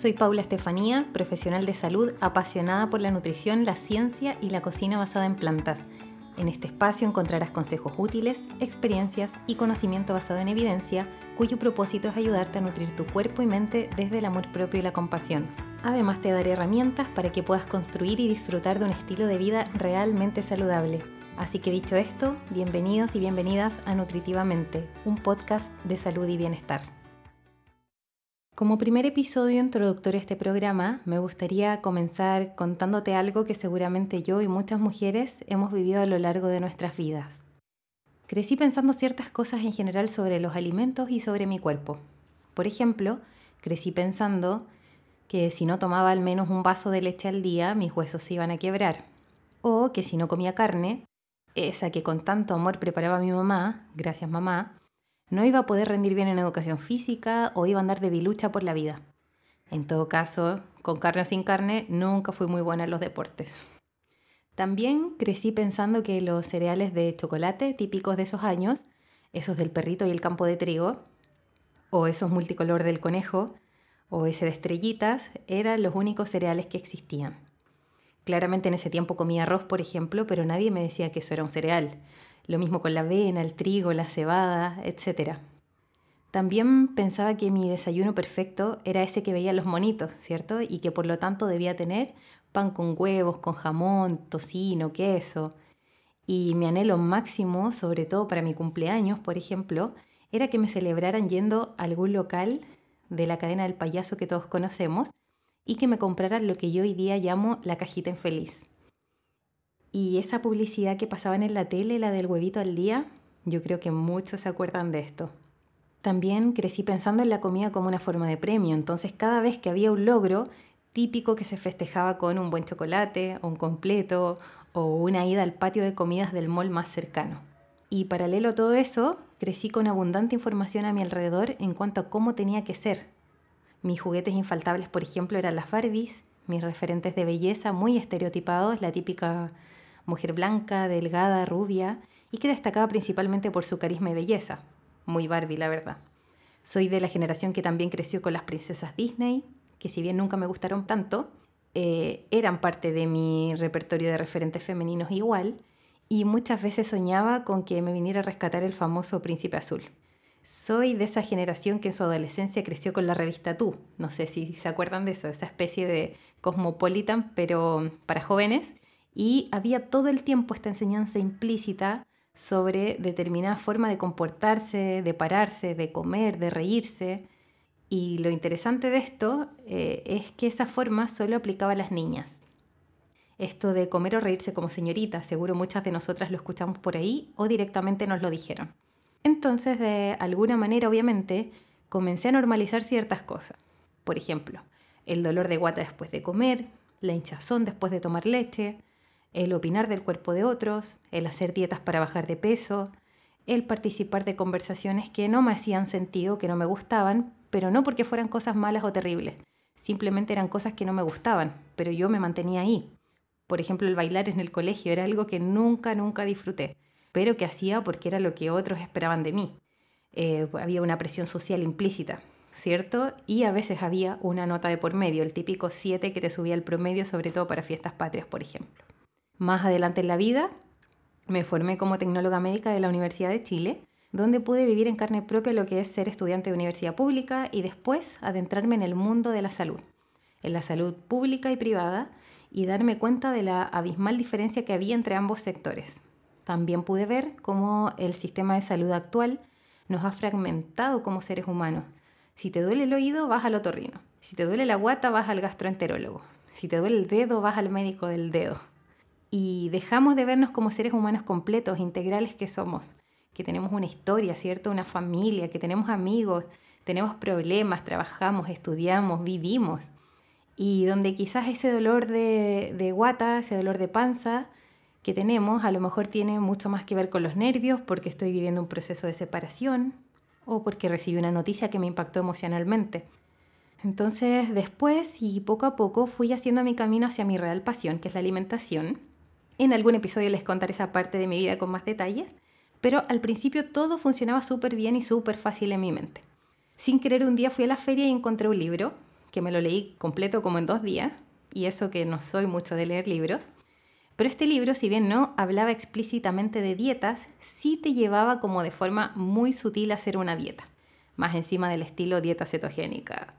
Soy Paula Estefanía, profesional de salud apasionada por la nutrición, la ciencia y la cocina basada en plantas. En este espacio encontrarás consejos útiles, experiencias y conocimiento basado en evidencia, cuyo propósito es ayudarte a nutrir tu cuerpo y mente desde el amor propio y la compasión. Además te daré herramientas para que puedas construir y disfrutar de un estilo de vida realmente saludable. Así que dicho esto, bienvenidos y bienvenidas a Nutritivamente, un podcast de salud y bienestar. Como primer episodio introductorio a este programa, me gustaría comenzar contándote algo que seguramente yo y muchas mujeres hemos vivido a lo largo de nuestras vidas. Crecí pensando ciertas cosas en general sobre los alimentos y sobre mi cuerpo. Por ejemplo, crecí pensando que si no tomaba al menos un vaso de leche al día, mis huesos se iban a quebrar. O que si no comía carne, esa que con tanto amor preparaba mi mamá, gracias mamá, no iba a poder rendir bien en educación física o iba a andar de bilucha por la vida. En todo caso, con carne o sin carne, nunca fui muy buena en los deportes. También crecí pensando que los cereales de chocolate típicos de esos años, esos del perrito y el campo de trigo, o esos multicolor del conejo, o ese de estrellitas, eran los únicos cereales que existían. Claramente en ese tiempo comía arroz, por ejemplo, pero nadie me decía que eso era un cereal. Lo mismo con la avena, el trigo, la cebada, etc. También pensaba que mi desayuno perfecto era ese que veía los monitos, ¿cierto? Y que por lo tanto debía tener pan con huevos, con jamón, tocino, queso. Y mi anhelo máximo, sobre todo para mi cumpleaños, por ejemplo, era que me celebraran yendo a algún local de la cadena del payaso que todos conocemos y que me compraran lo que yo hoy día llamo la cajita infeliz. Y esa publicidad que pasaban en la tele, la del huevito al día, yo creo que muchos se acuerdan de esto. También crecí pensando en la comida como una forma de premio, entonces cada vez que había un logro, típico que se festejaba con un buen chocolate, un completo o una ida al patio de comidas del mall más cercano. Y paralelo a todo eso, crecí con abundante información a mi alrededor en cuanto a cómo tenía que ser. Mis juguetes infaltables, por ejemplo, eran las Barbies, mis referentes de belleza muy estereotipados, la típica mujer blanca, delgada, rubia, y que destacaba principalmente por su carisma y belleza. Muy Barbie, la verdad. Soy de la generación que también creció con las princesas Disney, que si bien nunca me gustaron tanto, eh, eran parte de mi repertorio de referentes femeninos igual, y muchas veces soñaba con que me viniera a rescatar el famoso príncipe azul. Soy de esa generación que en su adolescencia creció con la revista Tú. No sé si se acuerdan de eso, esa especie de cosmopolitan, pero para jóvenes, y había todo el tiempo esta enseñanza implícita sobre determinada forma de comportarse, de pararse, de comer, de reírse. Y lo interesante de esto eh, es que esa forma solo aplicaba a las niñas. Esto de comer o reírse como señorita, seguro muchas de nosotras lo escuchamos por ahí o directamente nos lo dijeron. Entonces, de alguna manera, obviamente, comencé a normalizar ciertas cosas. Por ejemplo, el dolor de guata después de comer, la hinchazón después de tomar leche, el opinar del cuerpo de otros, el hacer dietas para bajar de peso, el participar de conversaciones que no me hacían sentido, que no me gustaban, pero no porque fueran cosas malas o terribles, simplemente eran cosas que no me gustaban, pero yo me mantenía ahí. Por ejemplo, el bailar en el colegio era algo que nunca, nunca disfruté, pero que hacía porque era lo que otros esperaban de mí. Eh, había una presión social implícita, ¿cierto? Y a veces había una nota de por medio, el típico 7 que te subía el promedio, sobre todo para fiestas patrias, por ejemplo. Más adelante en la vida me formé como tecnóloga médica de la Universidad de Chile, donde pude vivir en carne propia lo que es ser estudiante de universidad pública y después adentrarme en el mundo de la salud, en la salud pública y privada, y darme cuenta de la abismal diferencia que había entre ambos sectores. También pude ver cómo el sistema de salud actual nos ha fragmentado como seres humanos. Si te duele el oído, vas al otorrino. Si te duele la guata, vas al gastroenterólogo. Si te duele el dedo, vas al médico del dedo y dejamos de vernos como seres humanos completos, integrales que somos, que tenemos una historia, ¿cierto? Una familia, que tenemos amigos, tenemos problemas, trabajamos, estudiamos, vivimos. Y donde quizás ese dolor de, de guata, ese dolor de panza que tenemos, a lo mejor tiene mucho más que ver con los nervios, porque estoy viviendo un proceso de separación o porque recibí una noticia que me impactó emocionalmente. Entonces, después y poco a poco fui haciendo mi camino hacia mi real pasión, que es la alimentación en algún episodio les contaré esa parte de mi vida con más detalles, pero al principio todo funcionaba súper bien y súper fácil en mi mente. Sin querer un día fui a la feria y encontré un libro que me lo leí completo como en dos días, y eso que no soy mucho de leer libros. Pero este libro, si bien no hablaba explícitamente de dietas, sí te llevaba como de forma muy sutil a hacer una dieta, más encima del estilo dieta cetogénica.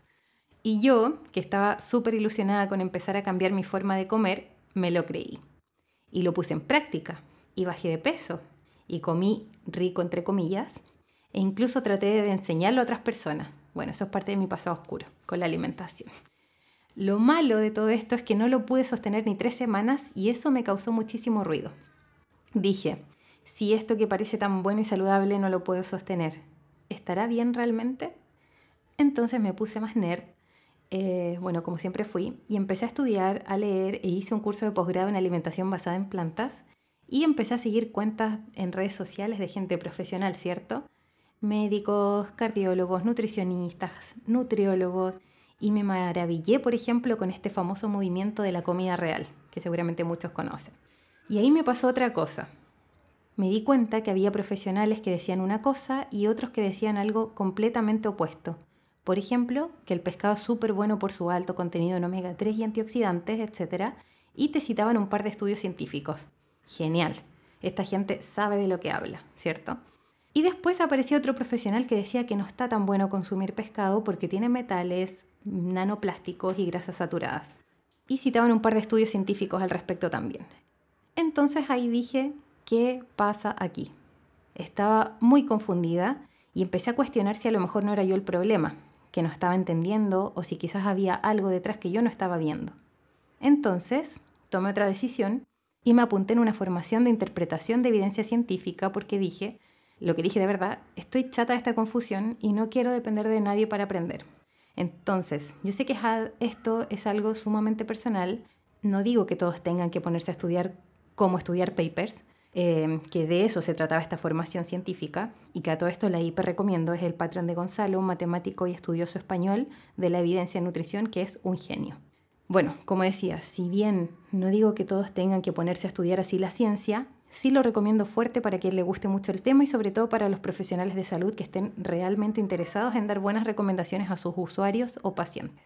Y yo, que estaba súper ilusionada con empezar a cambiar mi forma de comer, me lo creí. Y lo puse en práctica, y bajé de peso, y comí rico entre comillas, e incluso traté de enseñarlo a otras personas. Bueno, eso es parte de mi pasado oscuro, con la alimentación. Lo malo de todo esto es que no lo pude sostener ni tres semanas y eso me causó muchísimo ruido. Dije, si esto que parece tan bueno y saludable no lo puedo sostener, ¿estará bien realmente? Entonces me puse más nerd, eh, bueno, como siempre fui, y empecé a estudiar, a leer e hice un curso de posgrado en alimentación basada en plantas y empecé a seguir cuentas en redes sociales de gente profesional, ¿cierto? Médicos, cardiólogos, nutricionistas, nutriólogos, y me maravillé, por ejemplo, con este famoso movimiento de la comida real, que seguramente muchos conocen. Y ahí me pasó otra cosa. Me di cuenta que había profesionales que decían una cosa y otros que decían algo completamente opuesto. Por ejemplo, que el pescado es súper bueno por su alto contenido en omega 3 y antioxidantes, etc. Y te citaban un par de estudios científicos. Genial. Esta gente sabe de lo que habla, ¿cierto? Y después aparecía otro profesional que decía que no está tan bueno consumir pescado porque tiene metales, nanoplásticos y grasas saturadas. Y citaban un par de estudios científicos al respecto también. Entonces ahí dije, ¿qué pasa aquí? Estaba muy confundida y empecé a cuestionar si a lo mejor no era yo el problema, que no estaba entendiendo o si quizás había algo detrás que yo no estaba viendo. Entonces tomé otra decisión y me apunté en una formación de interpretación de evidencia científica porque dije, lo que dije de verdad, estoy chata de esta confusión y no quiero depender de nadie para aprender. Entonces, yo sé que esto es algo sumamente personal. No digo que todos tengan que ponerse a estudiar cómo estudiar papers, eh, que de eso se trataba esta formación científica y que a todo esto la hiper recomiendo es el patrón de Gonzalo, un matemático y estudioso español de la evidencia en nutrición que es un genio. Bueno, como decía, si bien no digo que todos tengan que ponerse a estudiar así la ciencia, Sí lo recomiendo fuerte para quien le guste mucho el tema y sobre todo para los profesionales de salud que estén realmente interesados en dar buenas recomendaciones a sus usuarios o pacientes.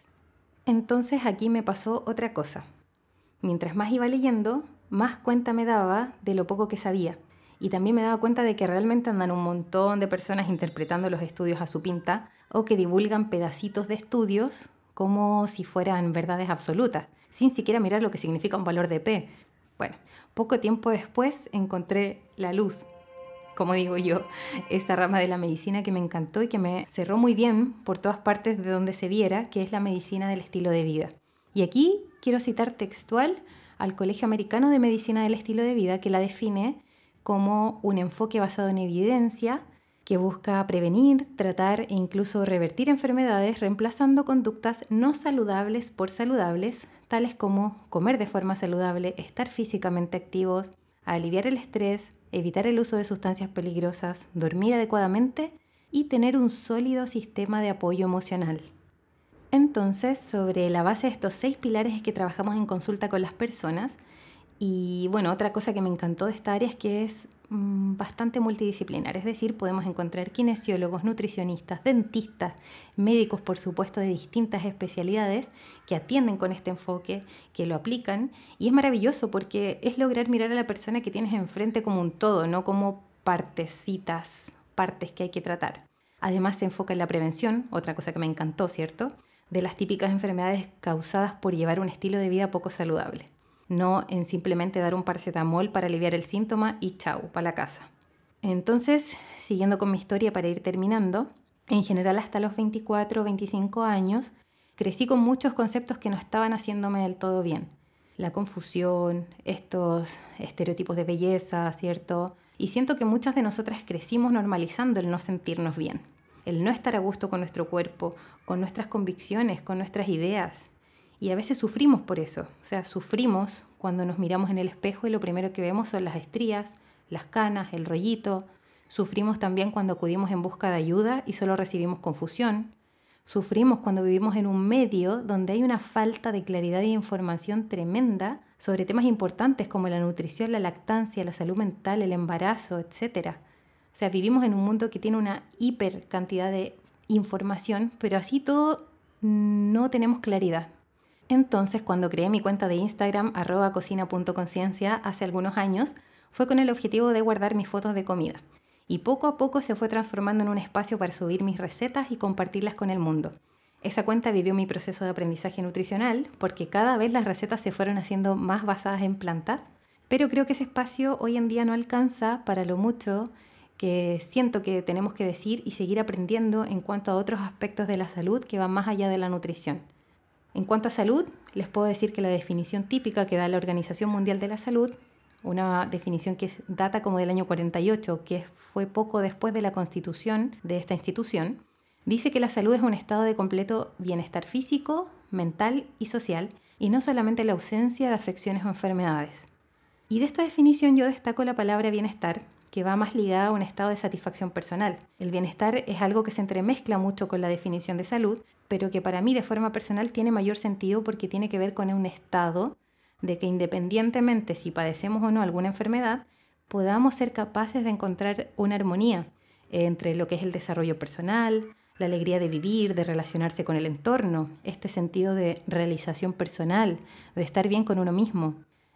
Entonces aquí me pasó otra cosa. Mientras más iba leyendo, más cuenta me daba de lo poco que sabía. Y también me daba cuenta de que realmente andan un montón de personas interpretando los estudios a su pinta o que divulgan pedacitos de estudios como si fueran verdades absolutas, sin siquiera mirar lo que significa un valor de P. Bueno, poco tiempo después encontré la luz, como digo yo, esa rama de la medicina que me encantó y que me cerró muy bien por todas partes de donde se viera, que es la medicina del estilo de vida. Y aquí quiero citar textual al Colegio Americano de Medicina del Estilo de Vida, que la define como un enfoque basado en evidencia que busca prevenir, tratar e incluso revertir enfermedades reemplazando conductas no saludables por saludables tales como comer de forma saludable, estar físicamente activos, aliviar el estrés, evitar el uso de sustancias peligrosas, dormir adecuadamente y tener un sólido sistema de apoyo emocional. Entonces, sobre la base de estos seis pilares es que trabajamos en consulta con las personas. Y bueno, otra cosa que me encantó de esta área es que es Mm, bastante multidisciplinar, es decir, podemos encontrar kinesiólogos, nutricionistas, dentistas, médicos, por supuesto, de distintas especialidades que atienden con este enfoque, que lo aplican, y es maravilloso porque es lograr mirar a la persona que tienes enfrente como un todo, no como partecitas, partes que hay que tratar. Además se enfoca en la prevención, otra cosa que me encantó, ¿cierto? De las típicas enfermedades causadas por llevar un estilo de vida poco saludable no en simplemente dar un paracetamol para aliviar el síntoma y chau, para la casa. Entonces, siguiendo con mi historia para ir terminando, en general hasta los 24 o 25 años, crecí con muchos conceptos que no estaban haciéndome del todo bien. La confusión, estos estereotipos de belleza, ¿cierto? Y siento que muchas de nosotras crecimos normalizando el no sentirnos bien, el no estar a gusto con nuestro cuerpo, con nuestras convicciones, con nuestras ideas. Y a veces sufrimos por eso, o sea, sufrimos cuando nos miramos en el espejo y lo primero que vemos son las estrías, las canas, el rollito. Sufrimos también cuando acudimos en busca de ayuda y solo recibimos confusión. Sufrimos cuando vivimos en un medio donde hay una falta de claridad y información tremenda sobre temas importantes como la nutrición, la lactancia, la salud mental, el embarazo, etc. O sea, vivimos en un mundo que tiene una hiper cantidad de información, pero así todo no tenemos claridad. Entonces, cuando creé mi cuenta de Instagram, arroba cocina.conciencia, hace algunos años, fue con el objetivo de guardar mis fotos de comida. Y poco a poco se fue transformando en un espacio para subir mis recetas y compartirlas con el mundo. Esa cuenta vivió mi proceso de aprendizaje nutricional porque cada vez las recetas se fueron haciendo más basadas en plantas, pero creo que ese espacio hoy en día no alcanza para lo mucho que siento que tenemos que decir y seguir aprendiendo en cuanto a otros aspectos de la salud que van más allá de la nutrición. En cuanto a salud, les puedo decir que la definición típica que da la Organización Mundial de la Salud, una definición que data como del año 48, que fue poco después de la constitución de esta institución, dice que la salud es un estado de completo bienestar físico, mental y social, y no solamente la ausencia de afecciones o enfermedades. Y de esta definición yo destaco la palabra bienestar, que va más ligada a un estado de satisfacción personal. El bienestar es algo que se entremezcla mucho con la definición de salud, pero que para mí de forma personal tiene mayor sentido porque tiene que ver con un estado de que independientemente si padecemos o no alguna enfermedad, podamos ser capaces de encontrar una armonía entre lo que es el desarrollo personal, la alegría de vivir, de relacionarse con el entorno, este sentido de realización personal, de estar bien con uno mismo.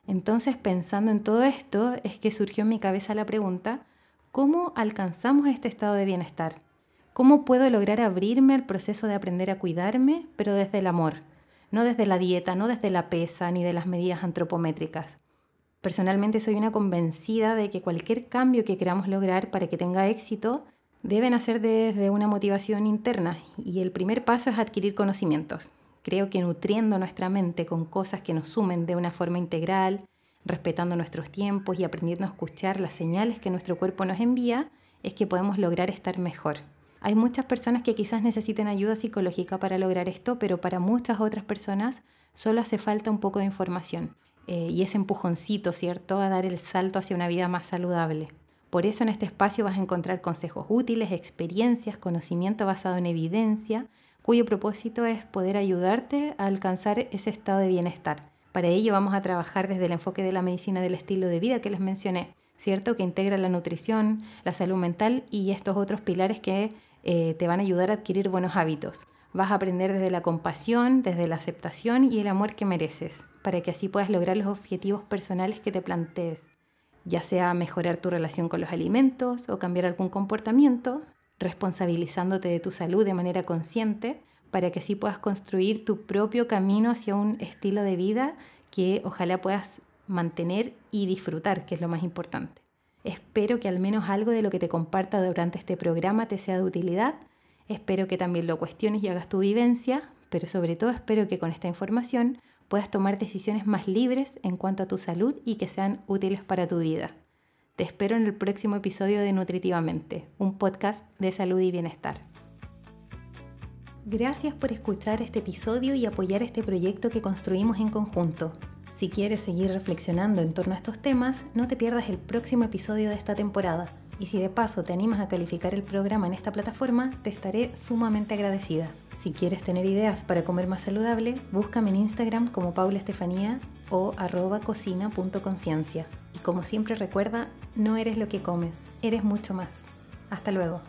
Entonces, pensando en todo esto, es que surgió en mi cabeza la pregunta, ¿cómo alcanzamos este estado de bienestar? ¿Cómo puedo lograr abrirme al proceso de aprender a cuidarme, pero desde el amor? No desde la dieta, no desde la pesa, ni de las medidas antropométricas. Personalmente soy una convencida de que cualquier cambio que queramos lograr para que tenga éxito debe nacer desde una motivación interna y el primer paso es adquirir conocimientos. Creo que nutriendo nuestra mente con cosas que nos sumen de una forma integral, respetando nuestros tiempos y aprendiendo a escuchar las señales que nuestro cuerpo nos envía, es que podemos lograr estar mejor. Hay muchas personas que quizás necesiten ayuda psicológica para lograr esto, pero para muchas otras personas solo hace falta un poco de información eh, y ese empujoncito, ¿cierto?, a dar el salto hacia una vida más saludable. Por eso en este espacio vas a encontrar consejos útiles, experiencias, conocimiento basado en evidencia cuyo propósito es poder ayudarte a alcanzar ese estado de bienestar. Para ello vamos a trabajar desde el enfoque de la medicina del estilo de vida que les mencioné, ¿cierto? Que integra la nutrición, la salud mental y estos otros pilares que eh, te van a ayudar a adquirir buenos hábitos. Vas a aprender desde la compasión, desde la aceptación y el amor que mereces, para que así puedas lograr los objetivos personales que te plantees, ya sea mejorar tu relación con los alimentos o cambiar algún comportamiento, responsabilizándote de tu salud de manera consciente para que así puedas construir tu propio camino hacia un estilo de vida que ojalá puedas mantener y disfrutar, que es lo más importante. Espero que al menos algo de lo que te comparta durante este programa te sea de utilidad. Espero que también lo cuestiones y hagas tu vivencia, pero sobre todo espero que con esta información puedas tomar decisiones más libres en cuanto a tu salud y que sean útiles para tu vida. Te espero en el próximo episodio de Nutritivamente, un podcast de salud y bienestar. Gracias por escuchar este episodio y apoyar este proyecto que construimos en conjunto. Si quieres seguir reflexionando en torno a estos temas, no te pierdas el próximo episodio de esta temporada. Y si de paso te animas a calificar el programa en esta plataforma, te estaré sumamente agradecida. Si quieres tener ideas para comer más saludable, búscame en Instagram como Paula Estefanía o arroba cocina.conciencia. Y como siempre recuerda, no eres lo que comes, eres mucho más. Hasta luego.